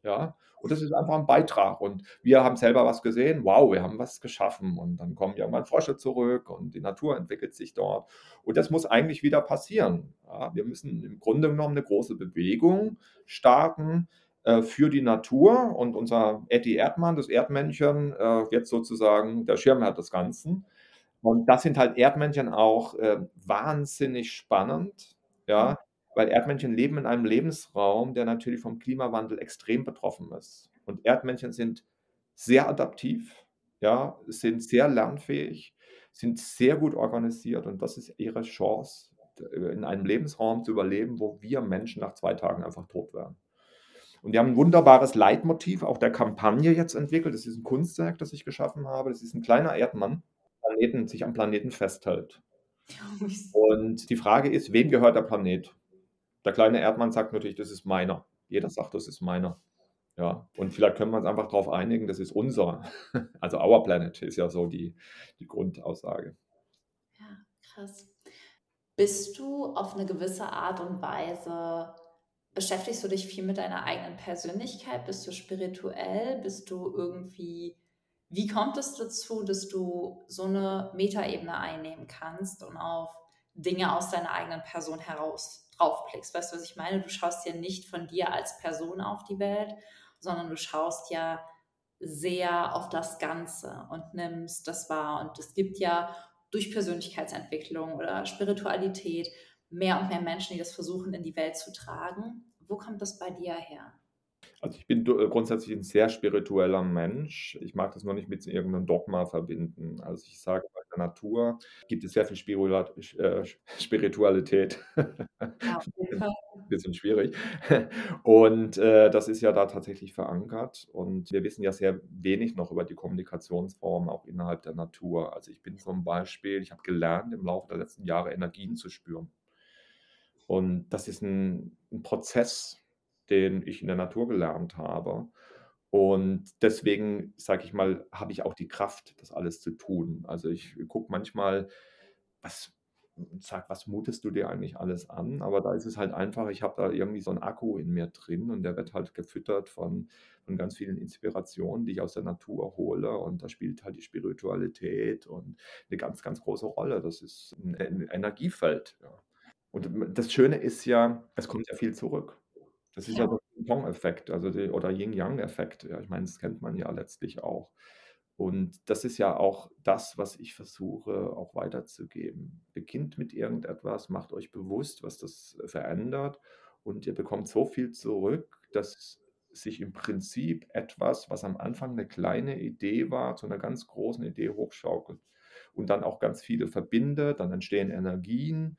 Ja, und das ist einfach ein Beitrag und wir haben selber was gesehen. Wow, wir haben was geschaffen und dann kommen irgendwann Frösche zurück und die Natur entwickelt sich dort und das muss eigentlich wieder passieren. Ja, wir müssen im Grunde genommen eine große Bewegung starten, äh, für die Natur und unser Eddie Erdmann, das Erdmännchen, äh, wird sozusagen der Schirmherr des Ganzen. Und das sind halt Erdmännchen auch äh, wahnsinnig spannend, ja, weil Erdmännchen leben in einem Lebensraum, der natürlich vom Klimawandel extrem betroffen ist. Und Erdmännchen sind sehr adaptiv, ja, sind sehr lernfähig, sind sehr gut organisiert und das ist ihre Chance, in einem Lebensraum zu überleben, wo wir Menschen nach zwei Tagen einfach tot werden. Und wir haben ein wunderbares Leitmotiv auch der Kampagne jetzt entwickelt. Das ist ein Kunstwerk, das ich geschaffen habe. Das ist ein kleiner Erdmann, Planeten, sich am Planeten festhält. Und die Frage ist, wem gehört der Planet? Der kleine Erdmann sagt natürlich, das ist meiner. Jeder sagt, das ist meiner. Ja, und vielleicht können wir uns einfach darauf einigen, das ist unser. Also our planet ist ja so die, die Grundaussage. Ja, krass. Bist du auf eine gewisse Art und Weise beschäftigst du dich viel mit deiner eigenen Persönlichkeit? Bist du spirituell? Bist du irgendwie, wie kommt es dazu, dass du so eine Metaebene einnehmen kannst und auf Dinge aus deiner eigenen Person heraus draufblickst? Weißt du, was ich meine? Du schaust ja nicht von dir als Person auf die Welt, sondern du schaust ja sehr auf das Ganze und nimmst das wahr. Und es gibt ja durch Persönlichkeitsentwicklung oder Spiritualität mehr und mehr Menschen, die das versuchen, in die Welt zu tragen. Wo kommt das bei dir her? Also ich bin äh, grundsätzlich ein sehr spiritueller Mensch. Ich mag das nur nicht mit irgendeinem Dogma verbinden. Also ich sage, bei der Natur gibt es sehr viel äh, Spiritualität. Ja, bisschen schwierig. Und, äh, das ist ja da tatsächlich verankert und wir wissen ja sehr wenig noch über die Kommunikationsformen auch innerhalb der Natur. Also, ich bin zum Beispiel ich habe gelernt, im Laufe der letzten Jahre Energien zu spüren. Und das ist 'n 'n Prozess, den ich in der Natur gelernt habe. Und deswegen, sage ich mal, habe ich auch die Kraft, das alles zu tun. Also, ich gucke manchmal, was sage: „Was mutest du dir eigentlich alles an?“ Aber da ist es halt einfach, ich habe da irgendwie so 'n Akku in mir drin und der wird halt gefüttert von von ganz vielen Inspirationen, die ich aus der Natur hole. Und da spielt halt die Spiritualität und 'ne ganz, ganz große Rolle. Das ist 'n En Energiefeld, ja. Und das Schöne ist ja, es kommt ja viel zurück. Das ist ja 'n Ping-Pong-Effekt, also de oder Yin-Yang-Effekt. Ja, ich meine, das kennt man ja letztlich auch. Und das ist ja auch das, was ich versuche auch weiterzugeben. Beginnt mit irgendetwas, macht euch bewusst, was das verändert und ihr bekommt so viel zurück, dass sich im Prinzip etwas, was am Anfang 'ne kleine Idee war, zu 'ner ganz großen Idee hochschaukelt und dann auch ganz viele verbindet. Dann entstehen Energien,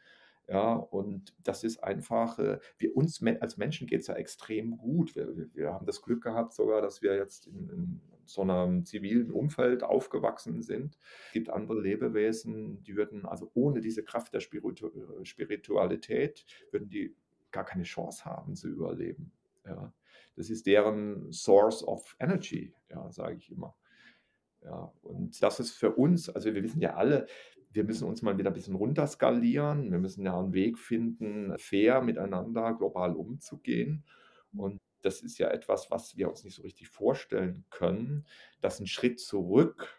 ja, und das ist einfach, äh wir uns als Menschen geht's ja extrem gut. Wir wir haben das Glück gehabt sogar, dass wir jetzt in in so 'nem zivilen Umfeld aufgewachsen sind. Gibt andere Lebewesen, die würden also ohne diese Kraft der Spiritu äh, Spiritualität würden die gar keine Chance haben zu überleben, ja. Das ist deren Source of Energy, ja, sage ich immer. Ja, und das ist für uns also, wir wissen ja alle, wir müssen uns mal wieder bisschen runter skalieren. Wir müssen ja 'n Weg finden, fair miteinander global umzugehen. Und das ist ja etwas, was wir uns nicht so richtig vorstellen können, dass 'n Schritt zurück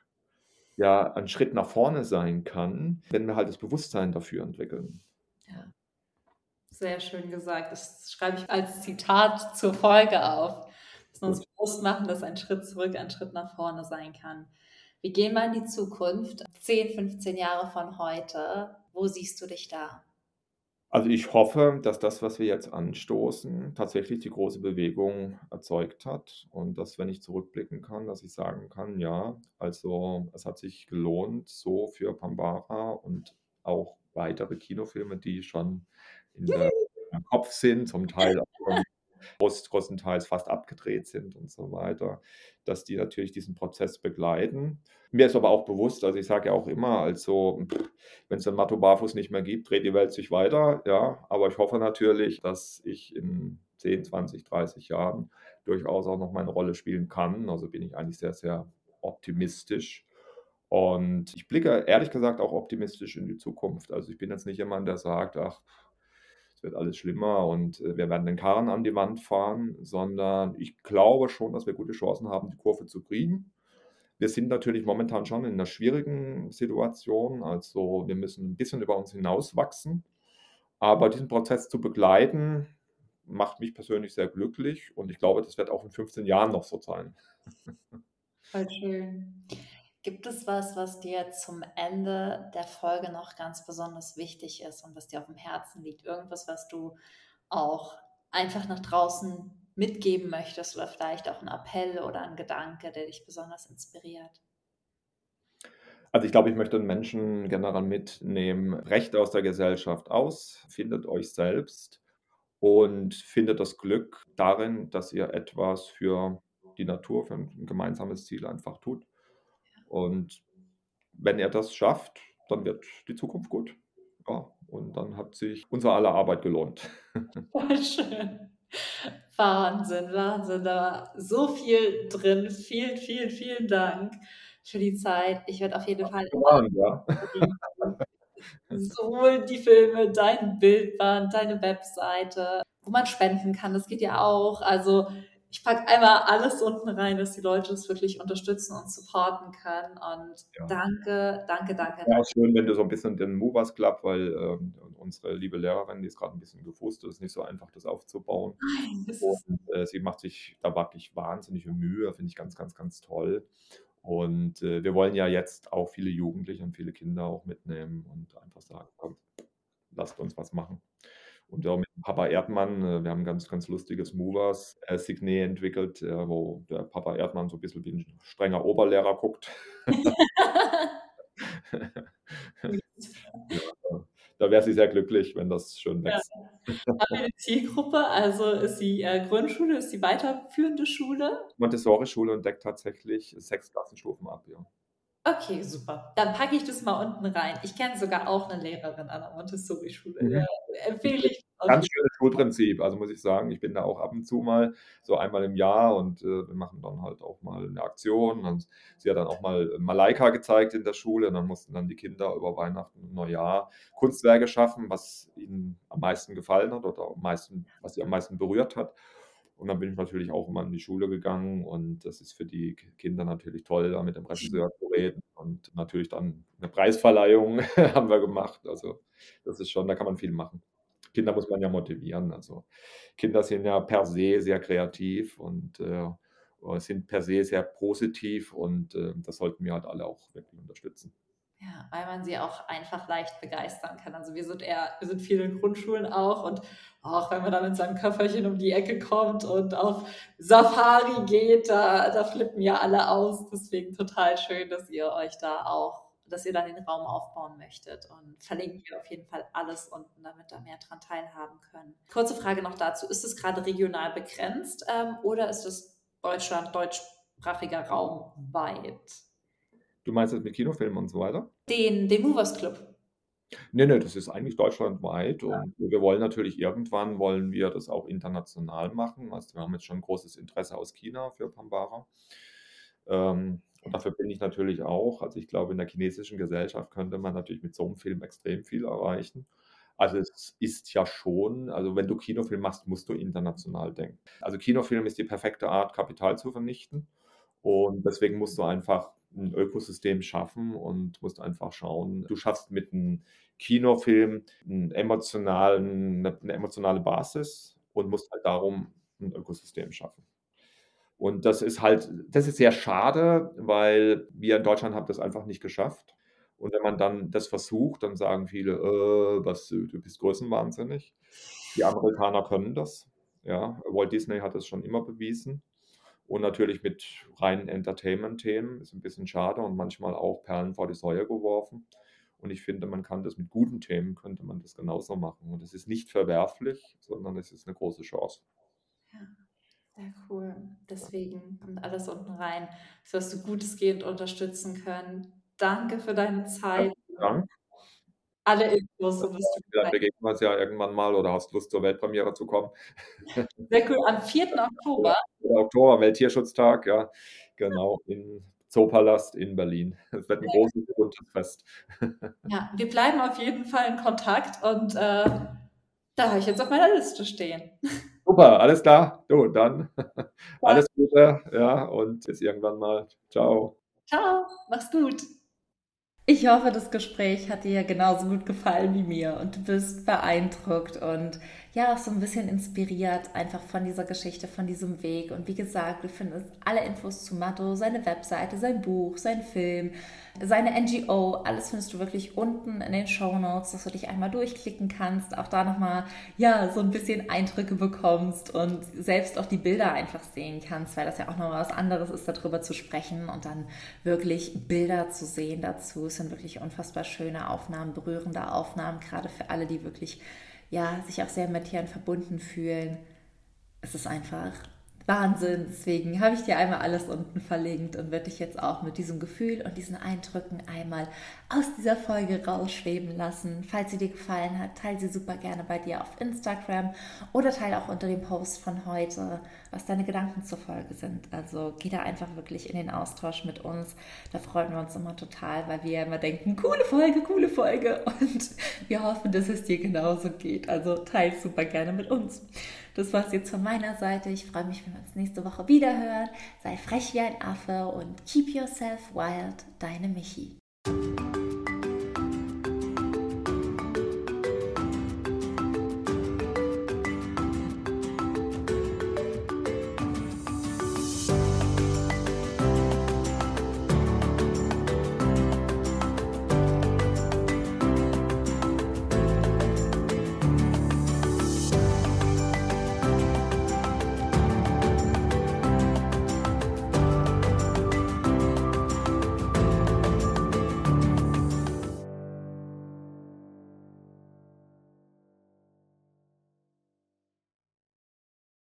ja ein Schritt nach vorne sein kann, wenn wir halt das Bewusstsein dafür entwickeln. Ja. Sehr schön gesagt. Das schreibe ich als Zitat zur Folge auf. Dass wir uns bewusst machen, dass ein Schritt zurück ein Schritt nach vorne sein kann. Wir gehen mal in die Zukunft, 10, 15 Jahre von heute. Wo siehst du dich da? Also, ich hoffe, dass das, was wir jetzt anstoßen, tatsächlich die große Bewegung erzeugt hat und dass, wenn ich zurückblicken kann, dass ich sagen kann: „Ja, also, es hat sich gelohnt, so für Pambara und auch weitere Kinofilme, die schon in der im Kopf sind, zum Teil auch schon groß größtenteils fast abgedreht sind und so weiter, dass die natürlich diesen Prozess begleiten. Mir ist aber auch bewusst also, ich sage ja auch immer, also, wenn's den Matto Barfuß nicht mehr gibt, dreht die Welt sich weiter, ja. Aber ich hoffe natürlich, dass ich in 10, 20, 30 Jahren durchaus auch noch meine Rolle spielen kann. Also, bin ich eigentlich sehr, sehr optimistisch. Und ich blicke ehrlich gesagt auch optimistisch in die Zukunft. Also, ich bin jetzt nicht jemand, der sagt: „Ach, es wird alles schlimmer und, äh, wir werden den Karren an die Wand fahren“, sondern ich glaube schon, dass wir gute Chancen haben, die Kurve zu kriegen. Wir sind natürlich momentan schon in 'ner schwierigen Situation. Also, wir müssen 'n bisschen über uns hinauswachsen. Aber diesen Prozess zu begleiten, macht mich persönlich sehr glücklich und ich glaube, das wird auch in 15 Jahren noch so sein. Voll schön. Gibt es was, was dir zum Ende der Folge noch ganz besonders wichtig ist und was dir aufm Herzen liegt? Irgendwas, was du auch einfach nach draußen mitgeben möchtest oder vielleicht auch 'n Appell oder 'n Gedanke, der dich besonders inspiriert? Also, ich glaube, ich möchte den Menschen generell mitnehmen: Brecht aus der Gesellschaft aus, findet euch selbst und findet das Glück darin, dass ihr etwas für die Natur, für 'n gemeinsames Ziel einfach tut. Und wenn ihr das schafft, dann wird die Zukunft gut. Ja, und dann hat sich unser aller Arbeit gelohnt. Voll schön. Wahnsinn, Wahnsinn, da war so viel drin. Vielen, vielen, vielen Dank für die Zeit. Ich werde auf jeden Fall Ja. sowohl die Filme, dein Bildband, deine Webseite, wo man spenden kann, das geht ja auch. Also, ich packe einmal alles unten rein, dass die Leute das wirklich unterstützen und supporten können. Und Ja. danke, danke, danke, danke. schön, wenn du so 'n bisschen den Movers Club weil, ähm, unsere liebe Lehrerin, die ist grad 'n bisschen gefrustet, ist nicht so einfach, das aufzubauen. Nein, das ist Und, äh, sie macht sich da wirklich wahnsinnige Mühe, finde ich ganz, ganz, ganz toll. Und, äh, wir wollen ja jetzt auch viele Jugendliche und viele Kinder auch mitnehmen und einfach sagen: „Komm, lasst uns was machen.“ Und auch mit Papa Erdmann, äh, wir haben 'n ganz, ganz lustiges Movers, äh, Signet entwickelt, äh, wo der Papa Erdmann so bisschen wie 'n strenger Oberlehrer guckt. Ja, da wäre sie sehr glücklich, wenn das schön Ja. wächst. Haben wir eine Zielgruppe? Also ist sie äh, Grundschule, ist sie weiterführende Schule? Montessori-Schule und deckt tatsächlich sechs Klassenstufen ab, ja. Okay, super. Dann packe ich das mal unten rein. Ich kenne sogar auch eine Lehrerin an der Montessori-Schule. Mhm. Empfehle ich. Ganz schönes Schulprinzip. Also muss ich sagen, ich bin da auch ab und zu mal so einmal im Jahr und äh, wir machen dann halt auch mal eine Aktion. Und sie hat dann auch mal Malaika gezeigt in der Schule und dann mussten dann die Kinder über Weihnachten und Neujahr Kunstwerke schaffen, was ihnen am meisten gefallen hat oder am meisten, was sie am meisten berührt hat. Und dann bin ich natürlich auch immer in die Schule gegangen und das ist für die Kinder natürlich toll, da mit dem Regisseur zu reden. Und natürlich dann eine Preisverleihung haben wir gemacht. Also das ist schon, da kann man viel machen. Kinder muss man ja motivieren. Also Kinder sind ja per se sehr kreativ und äh, sind per se sehr positiv und äh, das sollten wir halt alle auch wirklich unterstützen. Ja, weil man sie auch einfach leicht begeistern kann. Also wir sind eher, wir sind viel in Grundschulen auch und auch wenn man da mit seinem Köfferchen um die Ecke kommt und auf Safari geht, da, da flippen ja alle aus. Deswegen total schön, dass ihr euch da auch, dass ihr da den Raum aufbauen möchtet. Und verlinken wir auf jeden Fall alles unten, damit da mehr dran teilhaben können. Kurze Frage noch dazu. Ist es gerade regional begrenzt ähm, oder ist es Deutschland, deutschsprachiger Raum weit? Du meinst jetzt mit Kinofilmen und so weiter? Den, den Movers Club. Nee, nee, das ist eigentlich deutschlandweit ja. und wir wollen natürlich irgendwann wollen wir das auch international machen. Also wir haben jetzt schon großes Interesse aus China für Pambara. Ähm, und dafür bin ich natürlich auch. Also ich glaube, in der chinesischen Gesellschaft könnte man natürlich mit so einem Film extrem viel erreichen. Also es ist ja schon, also wenn du Kinofilm machst, musst du international denken. Also Kinofilm ist die perfekte Art, Kapital zu vernichten. Und deswegen musst du einfach ein Ökosystem schaffen und musst einfach schauen, du schaffst mit einem Kinofilm einen emotionalen, eine emotionale Basis und musst halt darum ein Ökosystem schaffen. Und das ist halt, das ist sehr schade, weil wir in Deutschland haben das einfach nicht geschafft. Und wenn man dann das versucht, dann sagen viele, äh, was, du bist größenwahnsinnig. Die Amerikaner können das. Ja, Walt Disney hat das schon immer bewiesen. Und natürlich mit reinen Entertainment-Themen ist ein bisschen schade und manchmal auch Perlen vor die Säue geworfen. Und ich finde, man kann das mit guten Themen, könnte man das genauso machen. Und es ist nicht verwerflich, sondern es ist eine große Chance. Ja, sehr cool. Deswegen kommt alles unten rein, sodass du gutesgehend unterstützen können. Danke für deine Zeit. Dank. Alle Infos. Und das Dann begegnen wir uns ja irgendwann mal oder hast Lust zur Weltpremiere zu kommen. Sehr cool. Am 4. Oktober. Oktober, Welttierschutztag, ja, genau, im Zoopalast in Berlin. Es wird ein ja. großes, buntes Fest. Ja, wir bleiben auf jeden Fall in Kontakt und äh, da habe ich jetzt auf meiner Liste stehen. Super, alles klar. Du, dann ja. alles Gute, ja, und bis irgendwann mal. Ciao. Ciao, mach's gut. Ich hoffe, das Gespräch hat dir genauso gut gefallen wie mir und du bist beeindruckt und ja auch so ein bisschen inspiriert einfach von dieser Geschichte, von diesem Weg. Und wie gesagt, wir finden alle Infos zu Matto, seine Webseite, sein Buch, sein Film, seine NGO, alles findest du wirklich unten in den Show Notes, dass du dich einmal durchklicken kannst, auch da nochmal, ja, so ein bisschen Eindrücke bekommst und selbst auch die Bilder einfach sehen kannst, weil das ja auch nochmal was anderes ist, darüber zu sprechen und dann wirklich Bilder zu sehen dazu. Es sind wirklich unfassbar schöne Aufnahmen, berührende Aufnahmen, gerade für alle, die wirklich ja, sich auch sehr mit Tieren verbunden fühlen. Es ist einfach Wahnsinn. Deswegen habe ich dir einmal alles unten verlinkt und werde dich jetzt auch mit diesem Gefühl und diesen Eindrücken einmal aus dieser Folge rausschweben lassen. Falls sie dir gefallen hat, teile sie super gerne bei dir auf Instagram oder teile auch unter dem Post von heute, was deine Gedanken zur Folge sind. Also geh da einfach wirklich in den Austausch mit uns. Da freuen wir uns immer total, weil wir immer denken, coole Folge, coole Folge und wir hoffen, dass es dir genauso geht. Also teile super gerne mit uns. Das war es jetzt von meiner Seite. Ich freue mich, wenn wir uns nächste Woche wieder hören. Sei frech wie ein Affe und keep yourself wild. Deine Michi.